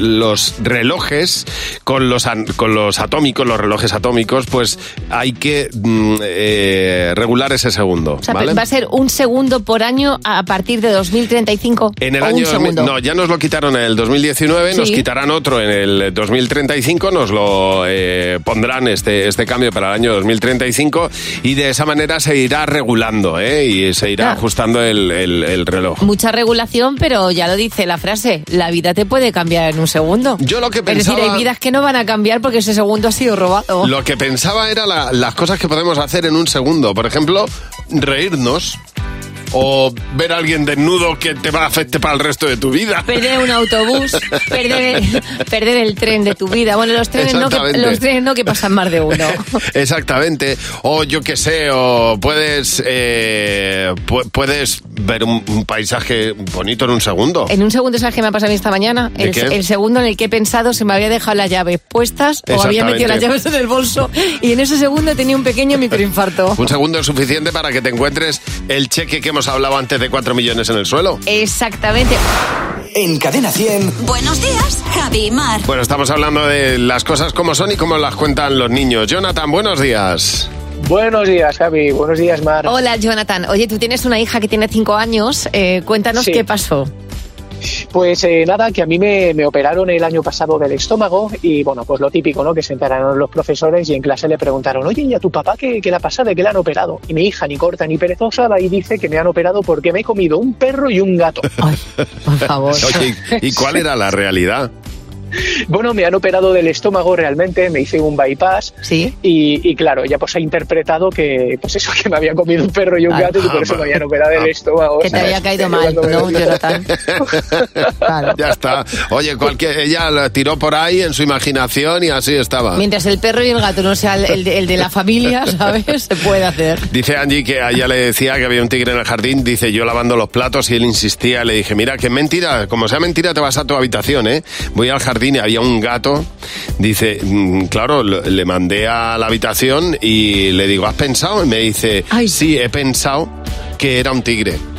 los relojes con los, con los atómicos, los relojes atómicos, pues hay que mm, eh, regular ese segundo. O sea, ¿vale? va a ser un segundo por año a partir de 2035. En el o año un 2000 segundo. no, ya nos lo quitaron en el 2019, nos Sí. quitarán otro en el 2035, nos lo eh, pondrán este, este cambio para el año 2035 y de esa manera se irá regulando ¿eh? y se irá Claro. ajustando el, el- el reloj. Mucha regulación, pero ya lo dice la frase, la vida te puede cambiar en un segundo. Yo lo que Es decir, pensaba- hay vidas que no van a cambiar porque ese segundo ha sido robado. Lo que pensaba era la- las cosas que podemos hacer en un segundo. Por ejemplo, reírnos o ver a alguien desnudo que te va a afectar para el resto de tu vida. Perder un autobús, perder el, perder el tren de tu vida. Bueno, los trenes, no que, los trenes no que pasan más de uno. Exactamente. O yo qué sé, o puedes, eh, pu- puedes ver un, un paisaje bonito en un segundo. En un segundo, ¿sabes qué me ha pasado a mí esta mañana? ¿De El, qué? el segundo en el que he pensado se me había dejado las llaves puestas o había metido las llaves en el bolso y en ese segundo tenía un pequeño microinfarto. Un segundo es suficiente para que te encuentres el cheque que hemos hablado antes de 4 millones en el suelo. Exactamente. En Cadena 100. Buenos días, Javi y Mar. Bueno, estamos hablando de las cosas como son y cómo las cuentan los niños. Jonathan, buenos días. Buenos días, Javi. Buenos días, Mar. Hola, Jonathan. Oye, tú tienes una hija que tiene cinco años. Eh, cuéntanos Sí. qué pasó. Pues eh, nada, que a mí me, me operaron el año pasado del estómago y bueno, pues lo típico, ¿no? Que se enteraron los profesores y en clase le preguntaron, oye, ¿y a tu papá qué, qué le ha pasado? ¿De qué le han operado? Y mi hija, ni corta ni perezosa, va y dice que me han operado porque me he comido un perro y un gato. Por favor. Oye, ¿y cuál era la realidad? Bueno, me han operado del estómago realmente, me hice un bypass ¿Sí? y, y claro, ya pues ha interpretado que, pues eso, que me había comido un perro y un Ah, gato y por eso me habían operado del estómago. Que te ¿sabes? había caído mal, ¿no, Jonathan? Ya está. Oye, cualquier, ella la tiró por ahí en su imaginación y así estaba. Mientras el perro y el gato no sea el, el de, el de la familia, ¿sabes? Se puede hacer. Dice Angie que a ella le decía que había un tigre en el jardín, dice yo lavando los platos y él insistía, le dije, mira, que es mentira, como sea mentira te vas a tu habitación, ¿eh? Voy al jardín y había un gato, dice, "Mm, claro, le mandé a la habitación y le digo, ¿has pensado? Y me dice, sí, he pensado que era un tigre.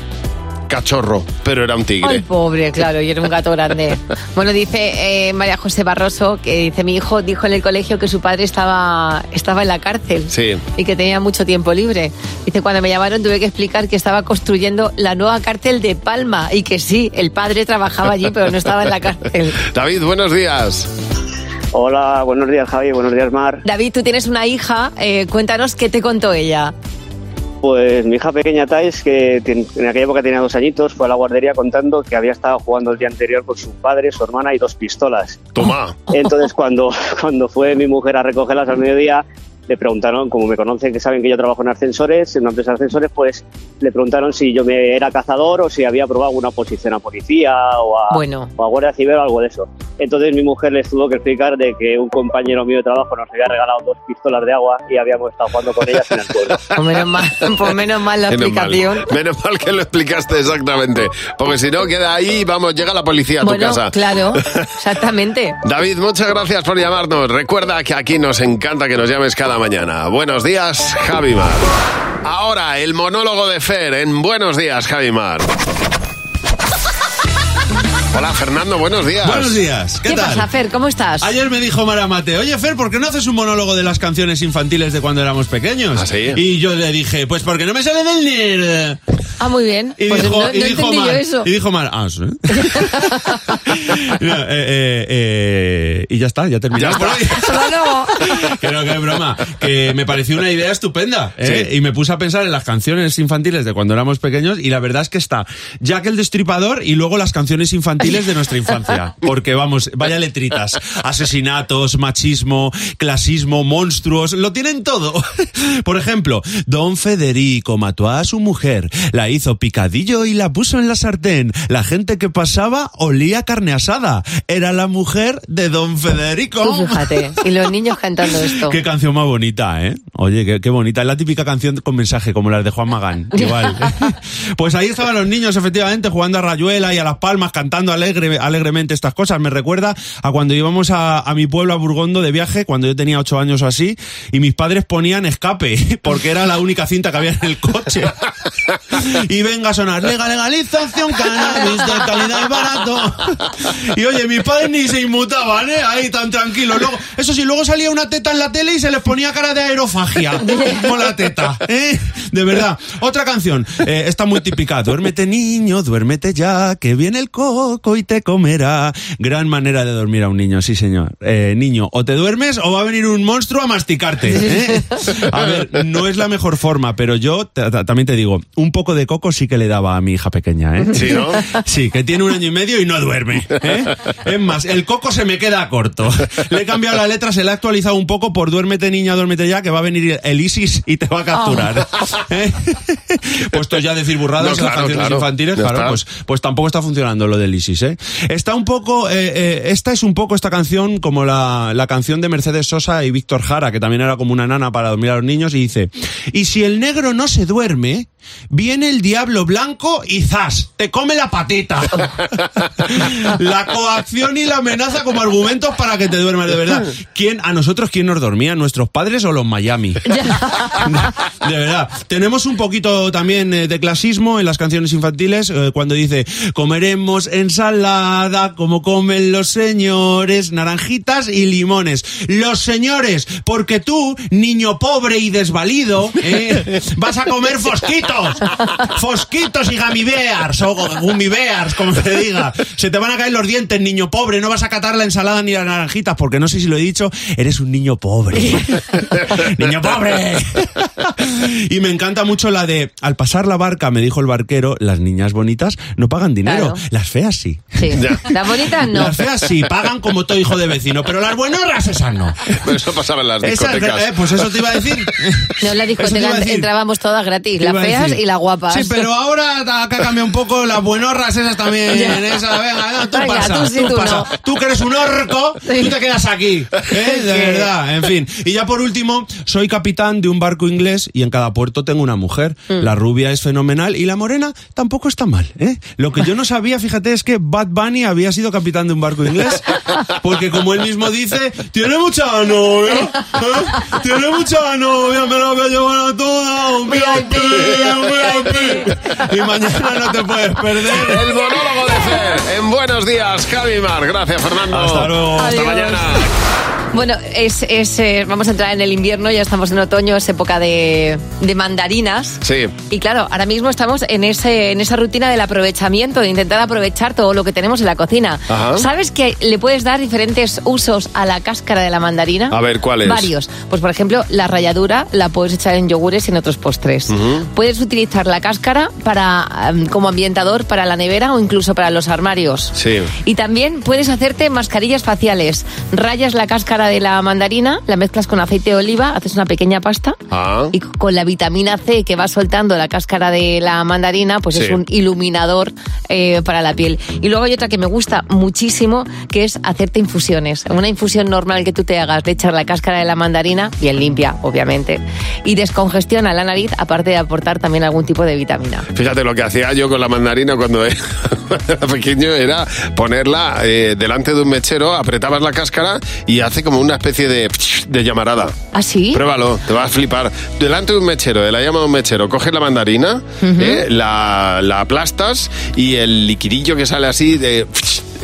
Cachorro, pero era un tigre. Ay, pobre, claro, y era un gato grande. Bueno, dice eh, María José Barroso, que dice, mi hijo dijo en el colegio que su padre estaba, estaba en la cárcel Sí. y que tenía mucho tiempo libre. Dice, cuando me llamaron tuve que explicar que estaba construyendo la nueva cárcel de Palma y que sí, el padre trabajaba allí, pero no estaba en la cárcel. David, buenos días. Hola, buenos días Javi, buenos días Mar. David, tú tienes una hija, eh, cuéntanos qué te contó ella. Pues mi hija pequeña Thais, que en aquella época tenía dos añitos, fue a la guardería contando que había estado jugando el día anterior con su padre, su hermana y dos pistolas. Toma. Entonces cuando, cuando fue mi mujer a recogerlas al mediodía, le preguntaron, como me conocen, que saben que yo trabajo en ascensores, en una empresa de ascensores, pues le preguntaron si yo me era cazador o si había probado alguna posición a policía o a, Bueno. o a Guardia Civil o algo de eso. Entonces mi mujer les tuvo que explicar de que un compañero mío de trabajo nos había regalado dos pistolas de agua y habíamos estado jugando con ellas en el pueblo. Pues menos mal, pues menos mal la Menos mal. explicación. Menos mal que lo explicaste exactamente. Porque si no, queda ahí, vamos, llega la policía a tu Bueno, casa. claro, exactamente. David, muchas gracias por llamarnos. Recuerda que aquí nos encanta que nos llames cada mañana. Buenos días, Javimar. Ahora, el monólogo de Fer en Buenos días, Javimar. Hola, Fernando, buenos días. Buenos días, ¿qué, ¿Qué, tal? pasa, Fer? ¿Cómo estás? Ayer me dijo Mara Mate, oye Fer, ¿por qué no haces un monólogo de las canciones infantiles de cuando éramos pequeños? ¿Ah, sí? Y yo le dije, pues porque no me sale del nerd. Ah, muy bien. Y pues dijo, no, y no dijo yo Mar, eso. y dijo Mar, ah, sí. No, eh, eh, eh, y ya está, ya terminamos por hoy. que no, que es broma. Que me pareció una idea estupenda. ¿eh? Y me puse a pensar en las canciones infantiles de cuando éramos pequeños y la verdad es que está Jack el Destripador y luego las canciones infantiles de nuestra infancia. Porque vamos, vaya letritas. Asesinatos, machismo, clasismo, monstruos, lo tienen todo. Por ejemplo, Don Federico mató a su mujer, la hizo picadillo y la puso en la sartén. La gente que pasaba olía carne asada. Era la mujer de Don Federico. Tú fíjate. Y los niños cantando esto. Qué canción más bonita, ¿eh? Oye, qué, qué bonita. Es la típica canción con mensaje, como las de Juan Magán. Igual. pues ahí estaban los niños, efectivamente, jugando a Rayuela y a Las Palmas, cantando alegre, alegremente estas cosas. Me recuerda a cuando íbamos a, a mi pueblo, a Burgondo, de viaje, cuando yo tenía ocho años o así, y mis padres ponían escape, porque era la única cinta que había en el coche. y venga a sonar, legal, legalización, cannabis de calidad barato. Y oye, mis padres ni se inmutaban, ¿eh? Ahí tan tranquilos. Luego, eso sí, luego salía una teta en la tele y se les ponía cara de aerofagia con la teta, ¿eh? De verdad. Otra canción, eh, está muy típica. Duérmete, niño, duérmete ya, que viene el coco y te comerá. Gran manera de dormir a un niño, sí, señor. Eh, niño, o te duermes o va a venir un monstruo a masticarte. ¿eh? A ver, no es la mejor forma, pero yo ta- ta- también te digo, un poco de coco sí que le daba a mi hija pequeña, ¿eh? Sí, ¿no? Sí, que tiene un año y medio y no duerme. ¿eh? Es más, el coco se me queda corto. Le he cambiado la letra, se le ha actualizado un poco por duérmete niña, duérmete ya, que va a venir el ISIS y te va a capturar. ¿eh? Puesto ya a decir burradas No, en las canciones claro. infantiles, claro, pues, pues tampoco está funcionando lo del ISIS, ¿eh? Está un poco, eh, eh, esta es un poco esta canción como la, la canción de Mercedes Sosa y Víctor Jara, que también era como una nana para dormir a los niños, y dice, y si el negro no se duerme, viene el diablo blanco y zas, te come la patita. la coacción y la amenaza como argumentos para que te duermas, de verdad. ¿Quién, a nosotros, quién nos dormía? ¿Nuestros padres o los Miami? De verdad. Tenemos un poquito también de clasismo en las canciones infantiles eh, cuando dice comeremos ensalada como comen los señores, naranjitas y limones. Los señores, porque tú, niño pobre y desvalido, eh, vas a comer fosquitos. Fosquitos y gamibears o gumibears, como se diga. Se te van a caer los dientes, niño pobre. No vas a catar la ensalada ni las naranjitas porque no sé si lo he dicho, eres un niño pobre. niño pobre. y me encanta mucho la de, al pasar la barca, me dijo el barquero, las niñas bonitas no pagan dinero, Claro. las feas sí. Sí. Las bonitas no. Las feas sí, pagan como todo hijo de vecino, pero las buenorras esas no. Pero eso pasaba en las Esas, discotecas. eh, pues eso te iba a decir. No, en la discoteca entrábamos todas gratis, las feas y las guapas. Sí, pero ahora acá cambia un poco las buenorras esas también. Esas, venga, no, tú Venga, pasa, tú sí, tú pasa. no. Tú que eres un orco, tú te quedas aquí. ¿eh? De Sí. verdad, en fin. Y ya por último, soy capitán de un barco inglés y en cada puerto tengo una mujer. Mm. La rubia es fenomenal y la morena tampoco está mal. ¿eh? Lo que yo no sabía, fíjate, es que Bad Bunny había sido capitán de un barco inglés. Porque como él mismo dice, tiene mucha novia. ¿eh? Tiene mucha novia, me la voy a llevar a toda. Un VIP, un VIP. Y mañana no te puedes perder. El monólogo de Fer en Buenos Días, Javimar. Gracias, Fernando. Hasta luego. Hasta mañana. Bueno, es, es, eh, vamos a entrar en el invierno, ya estamos en otoño, es época de, de mandarinas. Sí. Y claro, ahora mismo estamos en, ese, en esa rutina del aprovechamiento, de intentar aprovechar todo lo que tenemos en la cocina. Ajá. ¿Sabes que le puedes dar diferentes usos a la cáscara de la mandarina? A ver, ¿cuáles? Varios. Pues por ejemplo, la ralladura la puedes echar en yogures y en otros postres. Puedes utilizar la cáscara para em, como ambientador para la nevera o incluso para los armarios. Sí. Y también puedes hacerte mascarillas faciales. Rayas la cáscara cáscara de la mandarina, la mezclas con aceite de oliva, haces una pequeña pasta Ah. y con la vitamina C que va soltando la cáscara de la mandarina, pues Sí. es un iluminador eh, para la piel. Y luego hay otra que me gusta muchísimo, que es hacerte infusiones. Una infusión normal que tú te hagas de echar la cáscara de la mandarina, bien limpia, obviamente, y descongestiona la nariz, aparte de aportar también algún tipo de vitamina. Fíjate lo que hacía yo con la mandarina cuando era pequeño era ponerla eh, delante de un mechero, apretabas la cáscara y hace como una especie de, de llamarada. ¿Ah, sí? Pruébalo, te vas a flipar. Delante de un mechero, de la llama de un mechero, coges la mandarina, eh, la, la aplastas y el liquidillo que sale así de,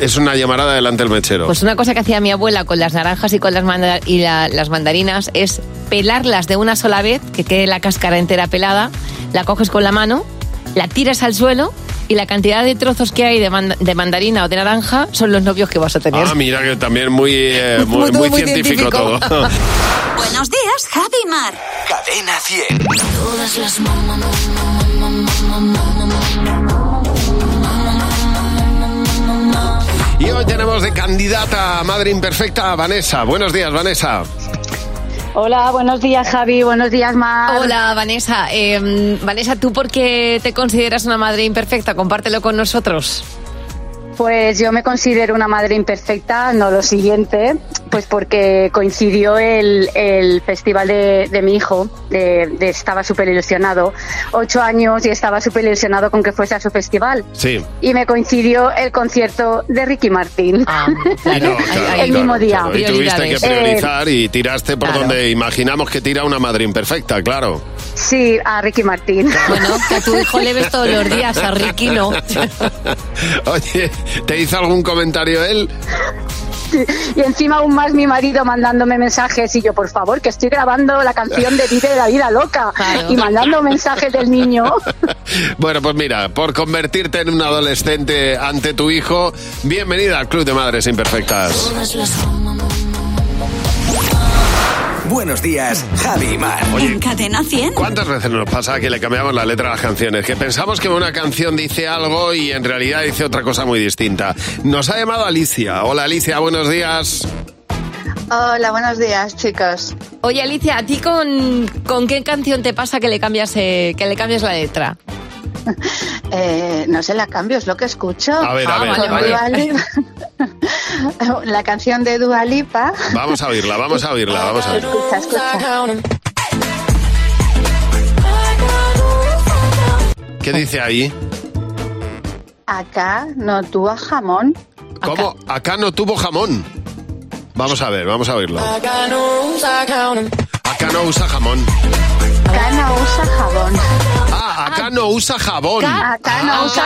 es una llamarada delante del mechero. Pues una cosa que hacía mi abuela con las naranjas y con las, manda- y la- las mandarinas es pelarlas de una sola vez, que quede la cáscara entera pelada, la coges con la mano, la tiras al suelo y la cantidad de trozos que hay de, manda- de mandarina o de naranja son los novios que vas a tener. Ah, mira que también muy, eh, muy, Todo muy muy científico, científico. todo. Buenos días, Javi Mar. Cadena 100. Todas las Y hoy tenemos de candidata a madre imperfecta a Vanessa. Buenos días, Vanessa. Hola, buenos días Javi, buenos días Mar. Hola, Vanessa. Eh, Vanessa, ¿tú por qué te consideras una madre imperfecta? Compártelo con nosotros. Pues yo me considero una madre imperfecta, no lo siguiente, pues porque coincidió el, el festival de, de mi hijo, de, de- estaba súper ilusionado, ocho años y estaba súper ilusionado con que fuese a su festival. Sí. Y me coincidió el concierto de Ricky Martin. No, claro, el mismo día. claro. Y tuviste que Eh, priorizar y tiraste por claro. donde imaginamos que tira una madre imperfecta, claro. Sí, a Ricky Martin. Bueno, que a tu hijo le ves todos los días, a Ricky no. Oye, ¿te hizo algún comentario él? Y encima aún más mi marido mandándome mensajes y yo, por favor, que estoy grabando la canción de Vive la vida loca y mandando mensajes del niño. Bueno, pues mira, por convertirte en un adolescente ante tu hijo, bienvenida al Club de Madres Imperfectas. Buenos días, Javi y Mar. En Cadena 100. ¿Cuántas veces nos pasa que le cambiamos la letra a las canciones? Que pensamos que una canción dice algo y en realidad dice otra cosa muy distinta. Nos ha llamado Alicia. Hola Alicia, buenos días. Hola, buenos días, chicos. Oye, Alicia, ¿a ti con, con qué canción te pasa que le cambias, eh, que le cambias la letra? Eh, no sé, la cambio, es lo que escucho. A ver, a ver, Con a ver. Dua Lipa. la canción de Dua Lipa. Vamos a oírla, vamos a oírla, vamos a ver. Escucha, escucha. ¿Qué dice ahí? Acá no tuvo jamón. ¿Cómo? Acá no tuvo jamón. Vamos a ver, vamos a oírlo. Acá no usa jamón. Acá no usa jabón. Ah, acá no usa jabón. Acá no usa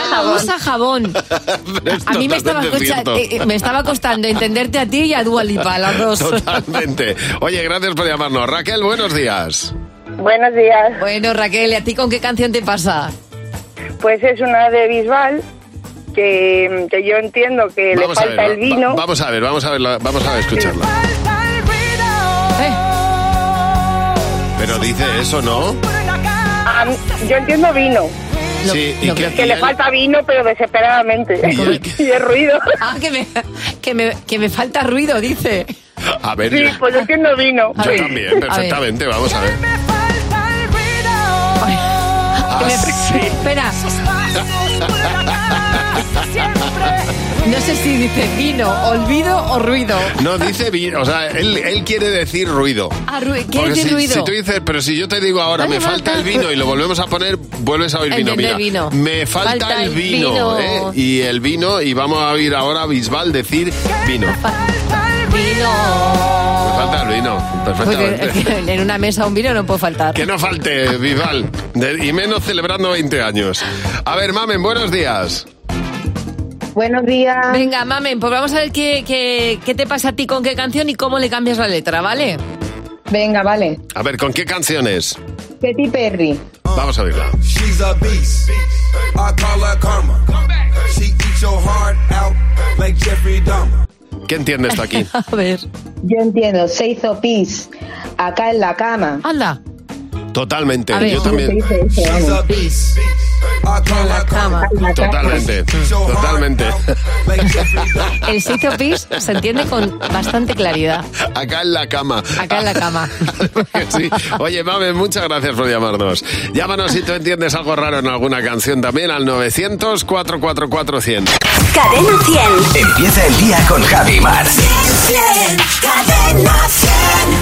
jabón. usa A mí me estaba, escucha- eh, eh, me estaba costando entenderte a ti y a Dua Lipa, a las dos. Totalmente. Oye, gracias por llamarnos. Raquel, buenos días. Buenos días. Bueno, Raquel, ¿y a ti con qué canción te pasa? Pues es una de Bisbal que, que yo entiendo que le Vamos a falta ver, el vino. va- vamos a ver, vamos a ver, vamos a escucharla. Pero dice eso, ¿no? Ah, yo entiendo vino. Sí, y que, le falta vino, pero desesperadamente. y de ruido. Ah, que me, que, me, que me falta ruido, dice. A ver, Sí, yo, pues yo entiendo vino. yo también, perfectamente, vamos a ver. Que me- Ah, Espera. No sé si dice vino, olvido o ruido. No, dice vino, o sea, él, él quiere decir ruido. Ah, ru- ¿quiere Porque decir si, ruido? si tú dices, pero si yo te digo ahora, Vale, me falta el vino y lo volvemos a poner, vuelves a oír vino. Mira, vino. me falta, Falta el vino, vino. ¿eh? Y el vino, y vamos a oír ahora a Bisbal decir vino. Me Vino. falta el vino, perfectamente. En una mesa un vino no puede faltar. Que no falte, Bisbal. Y menos celebrando 20 años. A ver, mamen, buenos días. Buenos días. Venga, mamen, pues vamos a ver qué, qué, qué te pasa a ti con qué canción y cómo le cambias la letra, ¿vale? Venga, vale. A ver, ¿con qué canciones? Katy Perry. Vamos a verla. She's a beast. I call her karma. She eats your heart out like Jeffrey Dahmer. ¿Qué entiendes tú aquí? A ver. Yo entiendo, se hizo pis acá en la cama. Anda. Totalmente, A ver, yo ¿cómo también. se dice eso? Vamos. En la cama. Totalmente, totalmente. El seis pis se entiende con bastante claridad. Acá en la cama. Acá en la cama. Sí. Oye, Mame, muchas gracias por llamarnos. Llámanos si tú entiendes algo raro en alguna canción también al 900-444-100. Cadena 100. Empieza el día con Javi Mar. Cadena 100.